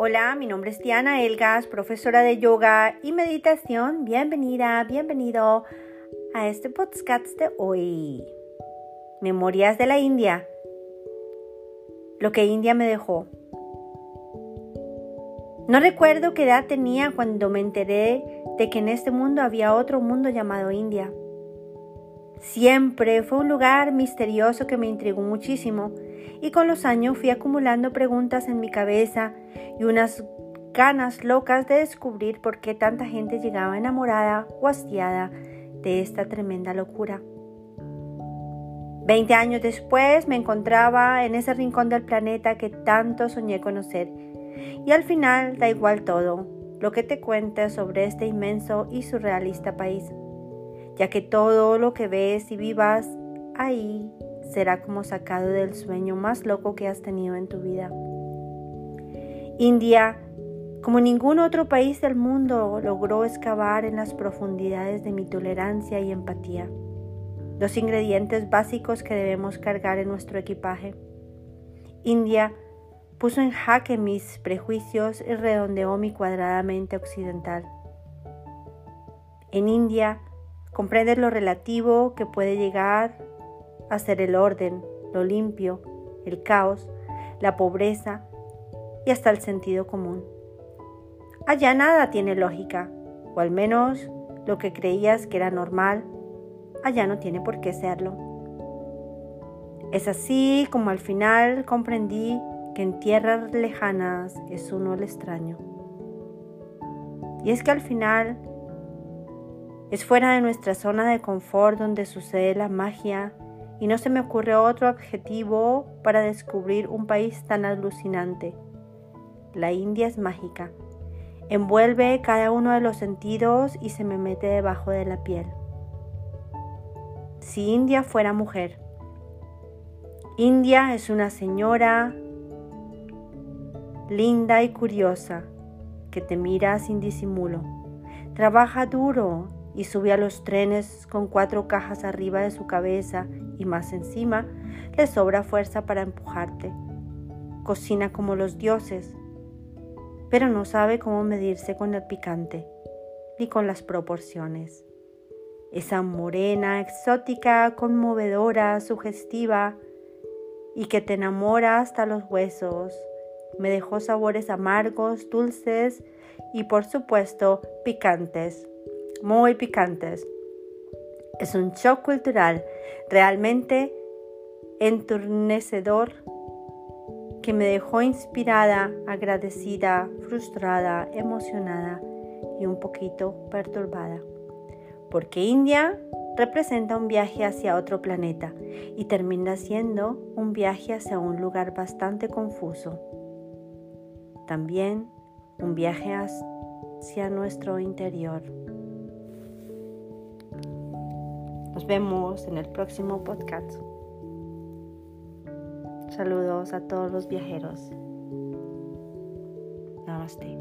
Hola, mi nombre es Diana Elgas, profesora de yoga y meditación. Bienvenida, bienvenido a este podcast de hoy. Memorias de la India. Lo que India me dejó. No recuerdo qué edad tenía cuando me enteré de que en este mundo había otro mundo llamado India. Siempre fue un lugar misterioso que me intrigó muchísimo y con los años fui acumulando preguntas en mi cabeza y unas ganas locas de descubrir por qué tanta gente llegaba enamorada o hastiada de esta tremenda locura. Veinte años después me encontraba en ese rincón del planeta que tanto soñé conocer y al final da igual todo lo que te cuente sobre este inmenso y surrealista país ya que todo lo que ves y vivas ahí será como sacado del sueño más loco que has tenido en tu vida. India, como ningún otro país del mundo, logró excavar en las profundidades de mi tolerancia y empatía, los ingredientes básicos que debemos cargar en nuestro equipaje. India puso en jaque mis prejuicios y redondeó mi cuadrada mente occidental. En India, Comprendes lo relativo que puede llegar a ser el orden, lo limpio, el caos, la pobreza y hasta el sentido común. Allá nada tiene lógica, o al menos lo que creías que era normal, allá no tiene por qué serlo. Es así como al final comprendí que en tierras lejanas es uno el extraño. Y es que al final es fuera de nuestra zona de confort donde sucede la magia y no se me ocurre otro adjetivo para descubrir un país tan alucinante. La India es mágica. Envuelve cada uno de los sentidos y se me mete debajo de la piel. Si India fuera mujer. India es una señora linda y curiosa que te mira sin disimulo. Trabaja duro y sube a los trenes con cuatro cajas arriba de su cabeza y más encima le sobra fuerza para empujarte. Cocina como los dioses, pero no sabe cómo medirse con el picante ni con las proporciones. Esa morena, exótica, conmovedora, sugestiva y que te enamora hasta los huesos, me dejó sabores amargos, dulces y por supuesto picantes muy picantes. Es un shock cultural realmente enturnecedor que me dejó inspirada, agradecida, frustrada, emocionada y un poquito perturbada. Porque India representa un viaje hacia otro planeta y termina siendo un viaje hacia un lugar bastante confuso. También un viaje hacia nuestro interior. Nos vemos en el próximo podcast. Saludos a todos los viajeros. Namaste.